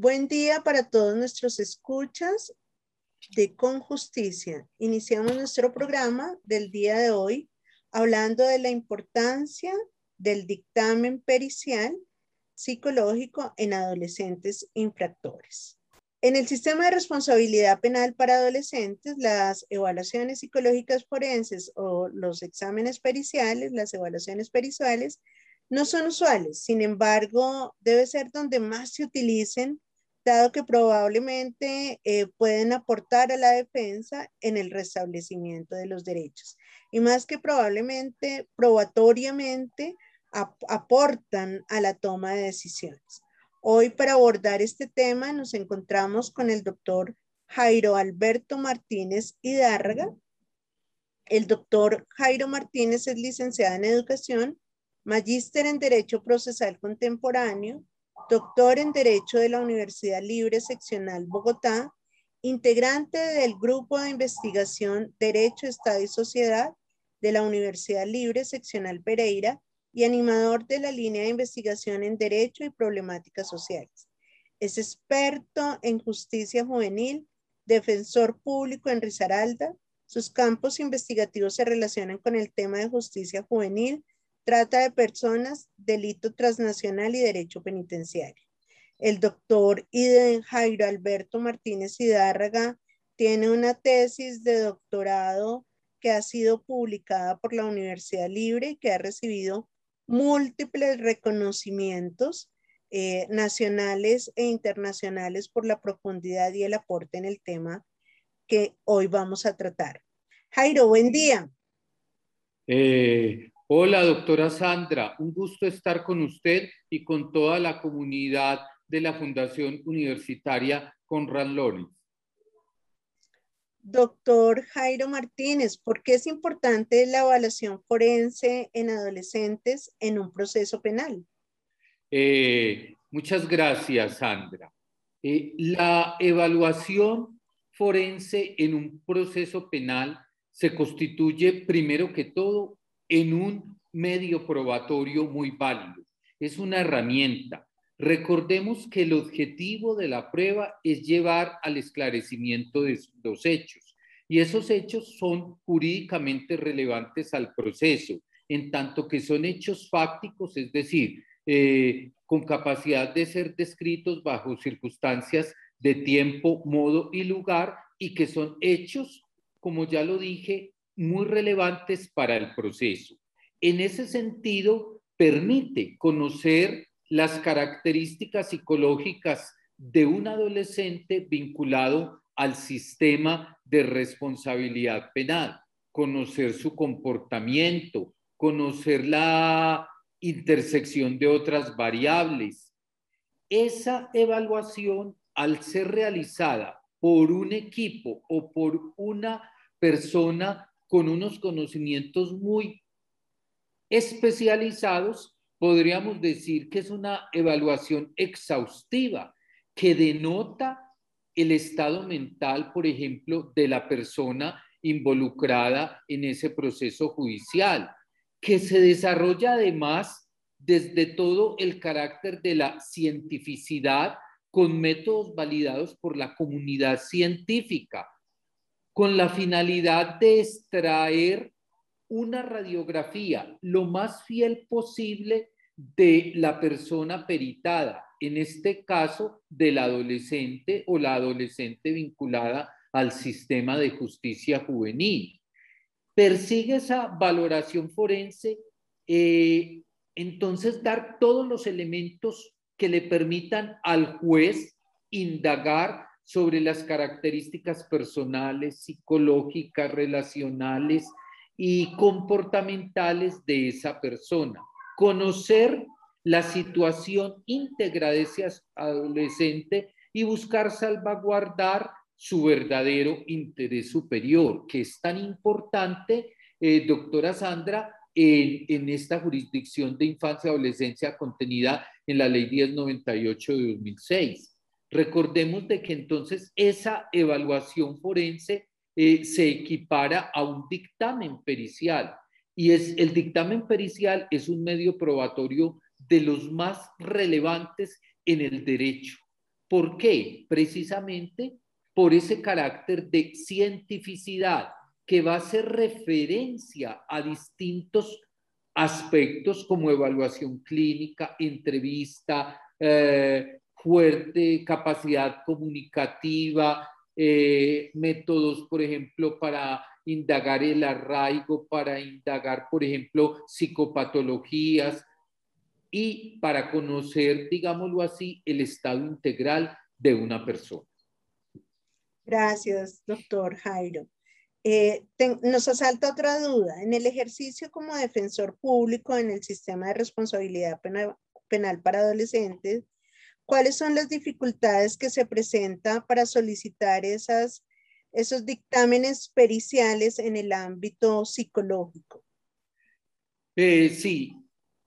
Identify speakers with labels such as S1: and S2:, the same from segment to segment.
S1: Buen día para todos nuestros escuchas de Con Justicia. Iniciamos nuestro programa del día de hoy hablando de la importancia del dictamen pericial psicológico en adolescentes infractores. En el sistema de responsabilidad penal para adolescentes, las evaluaciones psicológicas forenses o los exámenes periciales, las evaluaciones periciales, no son usuales. Sin embargo, debe ser donde más se utilicen dado que probablemente eh, pueden aportar a la defensa en el restablecimiento de los derechos. Y más que probablemente, probatoriamente, aportan a la toma de decisiones. Hoy para abordar este tema nos encontramos con el doctor Jairo Alberto Martínez Hidárraga. El doctor Jairo Martínez es licenciado en Educación, magíster en Derecho Procesal Contemporáneo, doctor en Derecho de la Universidad Libre Seccional Bogotá, integrante del Grupo de Investigación Derecho, Estado y Sociedad de la Universidad Libre Seccional Pereira y animador de la línea de investigación en Derecho y Problemáticas Sociales. Es experto en justicia juvenil, defensor público en Risaralda. Sus campos investigativos se relacionan con el tema de justicia juvenil, trata de personas, delito transnacional y derecho penitenciario. El doctor Iden Jairo Alberto Martínez Hidárraga tiene una tesis de doctorado que ha sido publicada por la Universidad Libre y que ha recibido múltiples reconocimientos eh, nacionales e internacionales por la profundidad y el aporte en el tema que hoy vamos a tratar. Jairo, buen día.
S2: Eh, Hola, doctora Sandra. Un gusto estar con usted y con toda la comunidad de la Fundación Universitaria Conrad Lorenz.
S1: Doctor Jairo Martínez, ¿por qué es importante la evaluación forense en adolescentes en un proceso penal?
S2: Eh, muchas gracias, Sandra. Eh, la evaluación forense en un proceso penal se constituye primero que todo en un medio probatorio muy válido. Es una herramienta. Recordemos que el objetivo de la prueba es llevar al esclarecimiento de los hechos y esos hechos son jurídicamente relevantes al proceso, en tanto que son hechos fácticos, es decir, eh, con capacidad de ser descritos bajo circunstancias de tiempo, modo y lugar, y que son hechos, como ya lo dije, muy relevantes para el proceso. En ese sentido, permite conocer las características psicológicas de un adolescente vinculado al sistema de responsabilidad penal, conocer su comportamiento, conocer la intersección de otras variables. Esa evaluación, al ser realizada por un equipo o por una persona con unos conocimientos muy especializados, podríamos decir que es una evaluación exhaustiva que denota el estado mental, por ejemplo, de la persona involucrada en ese proceso judicial, que se desarrolla además desde todo el carácter de la cientificidad con métodos validados por la comunidad científica, con la finalidad de extraer una radiografía lo más fiel posible de la persona peritada, en este caso del adolescente o la adolescente vinculada al sistema de justicia juvenil. Persigue esa valoración forense, eh, entonces dar todos los elementos que le permitan al juez indagar sobre las características personales, psicológicas, relacionales y comportamentales de esa persona. Conocer la situación íntegra de ese adolescente y buscar salvaguardar su verdadero interés superior, que es tan importante, eh, doctora Sandra, en, en, esta jurisdicción de infancia y adolescencia contenida en la ley 1098 de 2006. Recordemos de que entonces esa evaluación forense eh, se equipara a un dictamen pericial y es el dictamen pericial es un medio probatorio de los más relevantes en el derecho, ¿Por qué? Precisamente por ese carácter de cientificidad que va a hacer referencia a distintos aspectos como evaluación clínica, entrevista, eh, fuerte capacidad comunicativa, eh, métodos, por ejemplo, para indagar el arraigo, para indagar, por ejemplo, psicopatologías y para conocer, digámoslo así, el estado integral de una persona.
S1: Gracias, doctor Jairo. Eh, nos asalta otra duda. En el ejercicio como defensor público en el sistema de responsabilidad penal para adolescentes, ¿Cuáles son las dificultades que se presentan para solicitar esos dictámenes periciales en el ámbito psicológico?
S2: Eh, sí,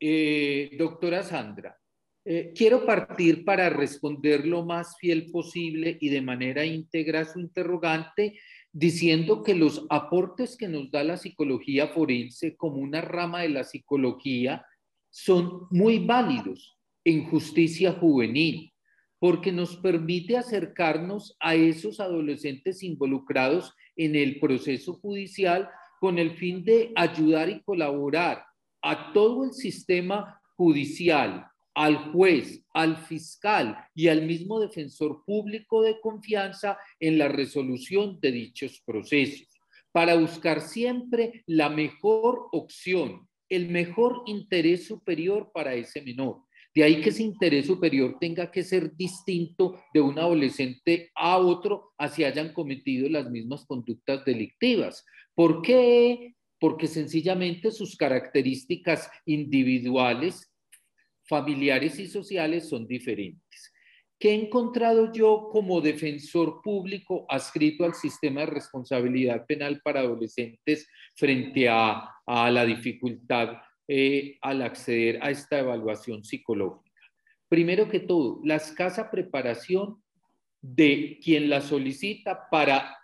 S2: eh, doctora Sandra. Eh, quiero partir para responder lo más fiel posible y de manera íntegra su interrogante, diciendo que los aportes que nos da la psicología forense como una rama de la psicología son muy válidos en justicia juvenil, porque nos permite acercarnos a esos adolescentes involucrados en el proceso judicial con el fin de ayudar y colaborar a todo el sistema judicial, al juez, al fiscal y al mismo defensor público de confianza en la resolución de dichos procesos, para buscar siempre la mejor opción, el mejor interés superior para ese menor. De ahí que ese interés superior tenga que ser distinto de un adolescente a otro, así hayan cometido las mismas conductas delictivas. ¿Por qué? Porque sencillamente sus características individuales, familiares y sociales son diferentes. ¿Qué he encontrado yo como defensor público adscrito al sistema de responsabilidad penal para adolescentes frente a, a la dificultad eh, al acceder a esta evaluación psicológica. Primero que todo, la escasa preparación de quien la solicita para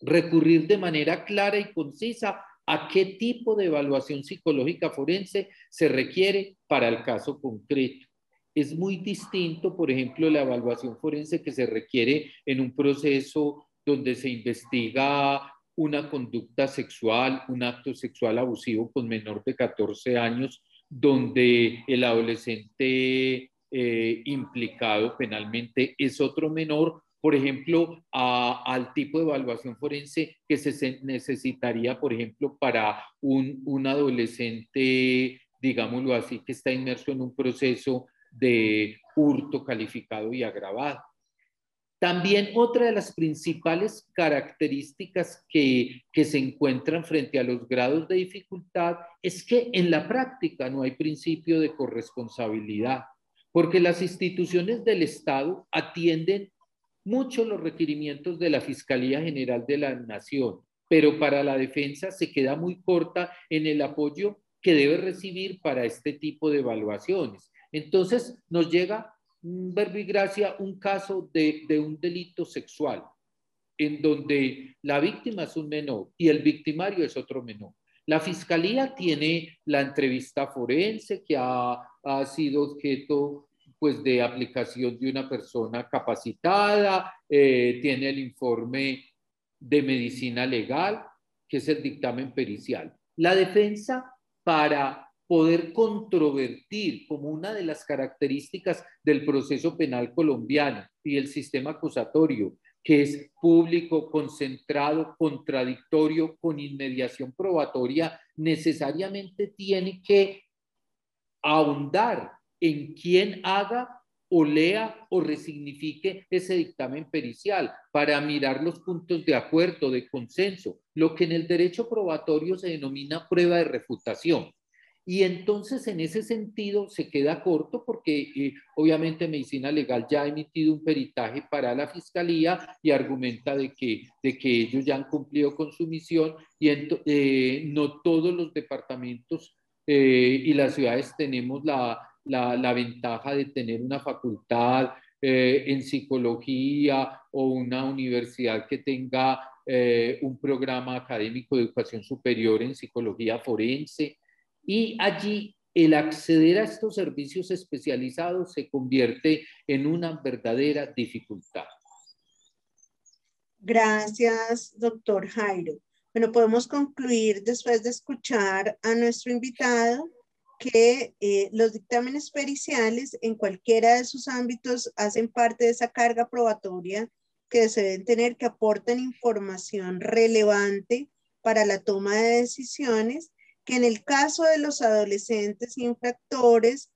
S2: recurrir de manera clara y concisa a qué tipo de evaluación psicológica forense se requiere para el caso concreto. Es muy distinto, por ejemplo, la evaluación forense que se requiere en un proceso donde se investiga una conducta sexual, un acto sexual abusivo con menor de 14 años, donde el adolescente eh, implicado penalmente es otro menor, por ejemplo, al tipo de evaluación forense que se necesitaría, por ejemplo, para un, un adolescente, digámoslo así, que está inmerso en un proceso de hurto calificado y agravado. También otra de las principales características que, se encuentran frente a los grados de dificultad es que en la práctica no hay principio de corresponsabilidad, porque las instituciones del Estado atienden mucho los requerimientos de la Fiscalía General de la Nación, pero para la defensa se queda muy corta en el apoyo que debe recibir para este tipo de evaluaciones. Entonces nos llega verbo y gracia un caso de, un delito sexual en donde la víctima es un menor y el victimario es otro menor. La fiscalía tiene la entrevista forense que ha, ha, sido objeto pues, de aplicación de una persona capacitada, eh, tiene el informe de medicina legal, que es el dictamen pericial. La defensa para poder controvertir como una de las características del proceso penal colombiano y el sistema acusatorio, que es público, concentrado, contradictorio, con inmediación probatoria, necesariamente tiene que ahondar en quién haga o lea o resignifique ese dictamen pericial para mirar los puntos de acuerdo, de consenso, lo que en el derecho probatorio se denomina prueba de refutación. Y entonces en ese sentido se queda corto porque eh, obviamente Medicina Legal ya ha emitido un peritaje para la Fiscalía y argumenta de que, de que ellos ya han cumplido con su misión y eh, no todos los departamentos eh, y las ciudades tenemos la, la, la, ventaja de tener una facultad en psicología o una universidad que tenga un programa académico de educación superior en psicología forense. Y allí el acceder a estos servicios especializados se convierte en una verdadera dificultad.
S1: Gracias, doctor Jairo. Bueno, podemos concluir después de escuchar a nuestro invitado que eh, los dictámenes periciales en cualquiera de sus ámbitos hacen parte de esa carga probatoria que se deben tener, que aportan información relevante para la toma de decisiones, que en el caso de los adolescentes infractores,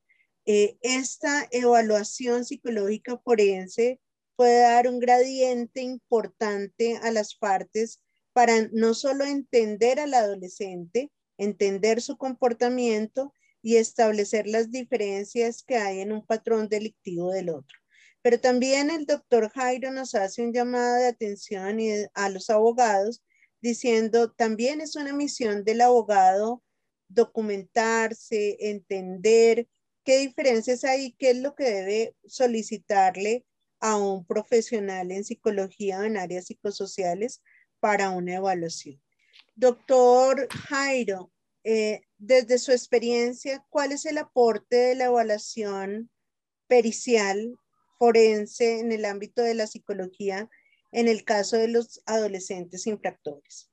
S1: eh, esta evaluación psicológica forense puede dar un gradiente importante a las partes para no solo entender al adolescente, entender su comportamiento y establecer las diferencias que hay en un patrón delictivo del otro. Pero también el doctor Jairo nos hace un llamado de atención a los abogados diciendo, también es una misión del abogado documentarse, entender qué diferencias hay, qué es lo que debe solicitarle a un profesional en psicología o en áreas psicosociales para una evaluación. Doctor Jairo, eh, desde su experiencia, ¿cuál es el aporte de la evaluación pericial forense en el ámbito de la psicología en el caso de los adolescentes infractores?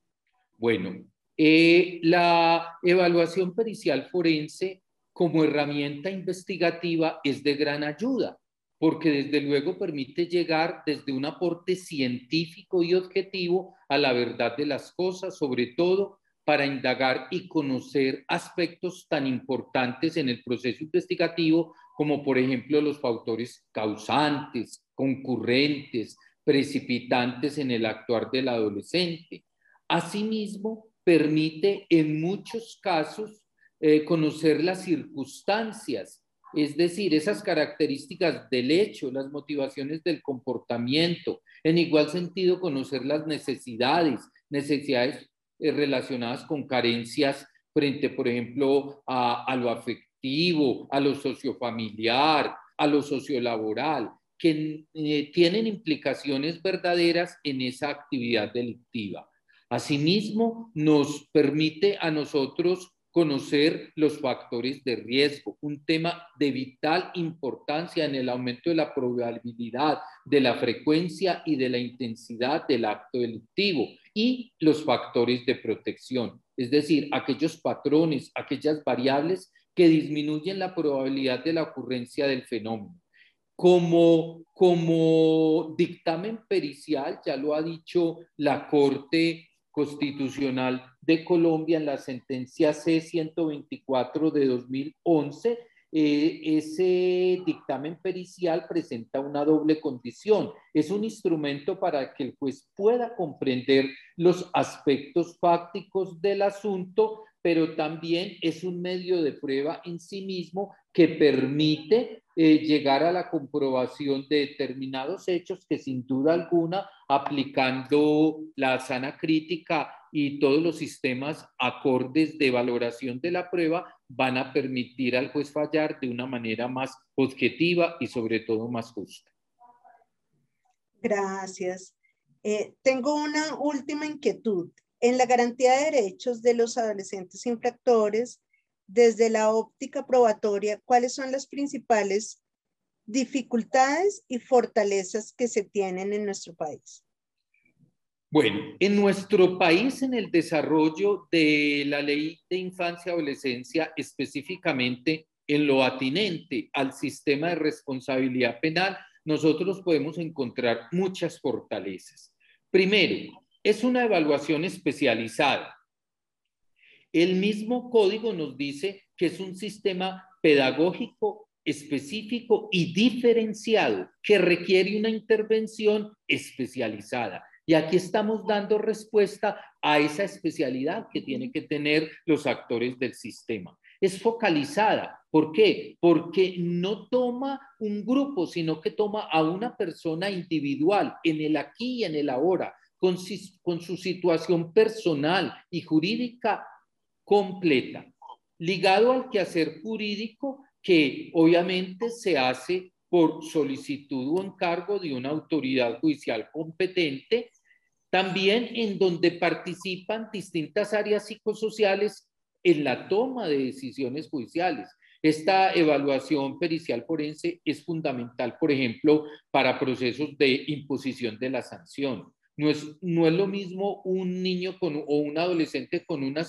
S2: Bueno, eh, la evaluación pericial forense como herramienta investigativa es de gran ayuda, porque desde luego permite llegar desde un aporte científico y objetivo a la verdad de las cosas, sobre todo para indagar y conocer aspectos tan importantes en el proceso investigativo como por ejemplo los factores causantes, concurrentes, precipitantes en el actuar del adolescente. Asimismo, permite en muchos casos eh, conocer las circunstancias, es decir, esas características del hecho, las motivaciones del comportamiento. En igual sentido, conocer las necesidades, necesidades eh, relacionadas con carencias frente, por ejemplo, a, lo afectivo, a lo sociofamiliar, a lo sociolaboral, que eh, tienen implicaciones verdaderas en esa actividad delictiva. Asimismo, nos permite a nosotros conocer los factores de riesgo, un tema de vital importancia en el aumento de la probabilidad, de la frecuencia y de la intensidad del acto delictivo y los factores de protección, es decir, aquellos patrones, aquellas variables que disminuyen la probabilidad de la ocurrencia del fenómeno. Como, como dictamen pericial, ya lo ha dicho la Corte Constitucional de Colombia en la sentencia C-124 de 2011, eh, ese dictamen pericial presenta una doble condición. Es un instrumento para que el juez pueda comprender los aspectos fácticos del asunto, pero también es un medio de prueba en sí mismo que permite eh, llegar a la comprobación de determinados hechos que sin duda alguna, aplicando la sana crítica y todos los sistemas acordes de valoración de la prueba, van a permitir al juez fallar de una manera más objetiva y sobre todo más justa.
S1: Gracias. Eh, tengo una última inquietud. En la garantía de derechos de los adolescentes infractores, desde la óptica probatoria, ¿cuáles son las principales dificultades y fortalezas que se tienen en nuestro país?
S2: Bueno, en nuestro país, en el desarrollo de la ley de infancia y adolescencia, específicamente en lo atinente al sistema de responsabilidad penal, nosotros podemos encontrar muchas fortalezas. Primero, es una evaluación especializada. El mismo código nos dice que es un sistema pedagógico específico y diferenciado que requiere una intervención especializada. Y aquí estamos dando respuesta a esa especialidad que tienen que tener los actores del sistema. Es focalizada. ¿Por qué? Porque no toma un grupo, sino que toma a una persona individual en el aquí y en el ahora, con, con su situación personal y jurídica completa, ligado al quehacer jurídico que obviamente se hace por solicitud o encargo de una autoridad judicial competente, también en donde participan distintas áreas psicosociales en la toma de decisiones judiciales. Esta evaluación pericial forense es fundamental, por ejemplo, para procesos de imposición de la sanción. No es, no es lo mismo un niño o un adolescente con una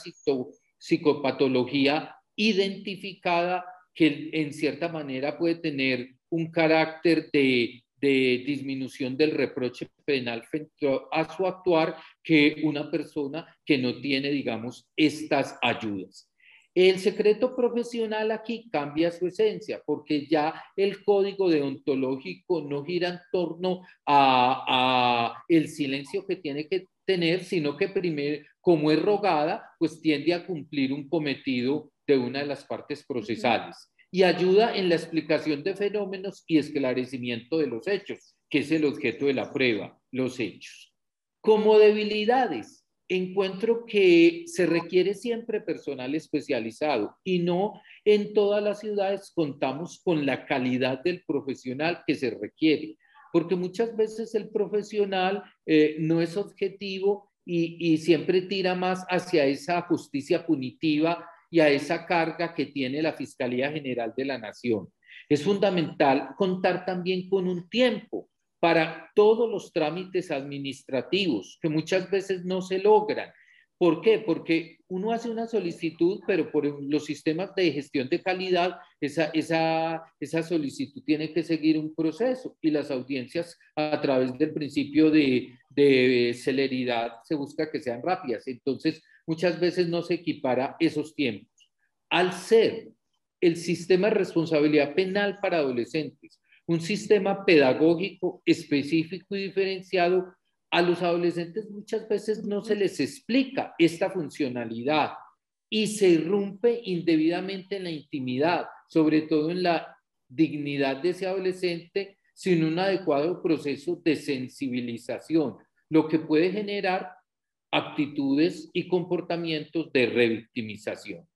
S2: psicopatología identificada que en cierta manera puede tener un carácter de, de disminución del reproche penal frente a su actuar que una persona que no tiene, digamos, estas ayudas. El secreto profesional aquí cambia su esencia porque ya el código deontológico no gira en torno a, el silencio que tiene que tener, sino que primero, como es rogada, pues tiende a cumplir un cometido de una de las partes procesales y ayuda en la explicación de fenómenos y esclarecimiento de los hechos, que es el objeto de la prueba, los hechos. Como debilidades, encuentro que se requiere siempre personal especializado y no en todas las ciudades contamos con la calidad del profesional que se requiere, porque muchas veces el profesional eh, no es objetivo y, y siempre tira más hacia esa justicia punitiva y a esa carga que tiene la Fiscalía General de la Nación. Es fundamental contar también con un tiempo para todos los trámites administrativos que muchas veces no se logran. ¿Por qué? Porque uno hace una solicitud, pero por los sistemas de gestión de calidad, esa, esa, esa solicitud tiene que seguir un proceso y las audiencias a través del principio de, de celeridad se busca que sean rápidas. Entonces, muchas veces no se equipara esos tiempos. Al ser el sistema de responsabilidad penal para adolescentes un sistema pedagógico específico y diferenciado, a los adolescentes muchas veces no se les explica esta funcionalidad y se irrumpe indebidamente en la intimidad, sobre todo en la dignidad de ese adolescente sin un adecuado proceso de sensibilización, lo que puede generar actitudes y comportamientos de revictimización.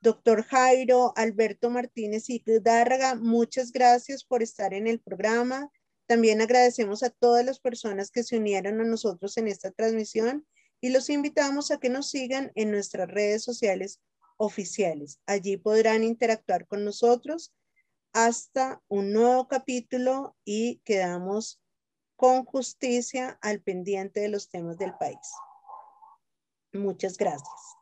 S1: Doctor Jairo Alberto Martínez y Dárraga, muchas gracias por estar en el programa. También agradecemos a todas las personas que se unieron a nosotros en esta transmisión y los invitamos a que nos sigan en nuestras redes sociales oficiales. Allí podrán interactuar con nosotros hasta un nuevo capítulo y quedamos con justicia al pendiente de los temas del país. Muchas gracias.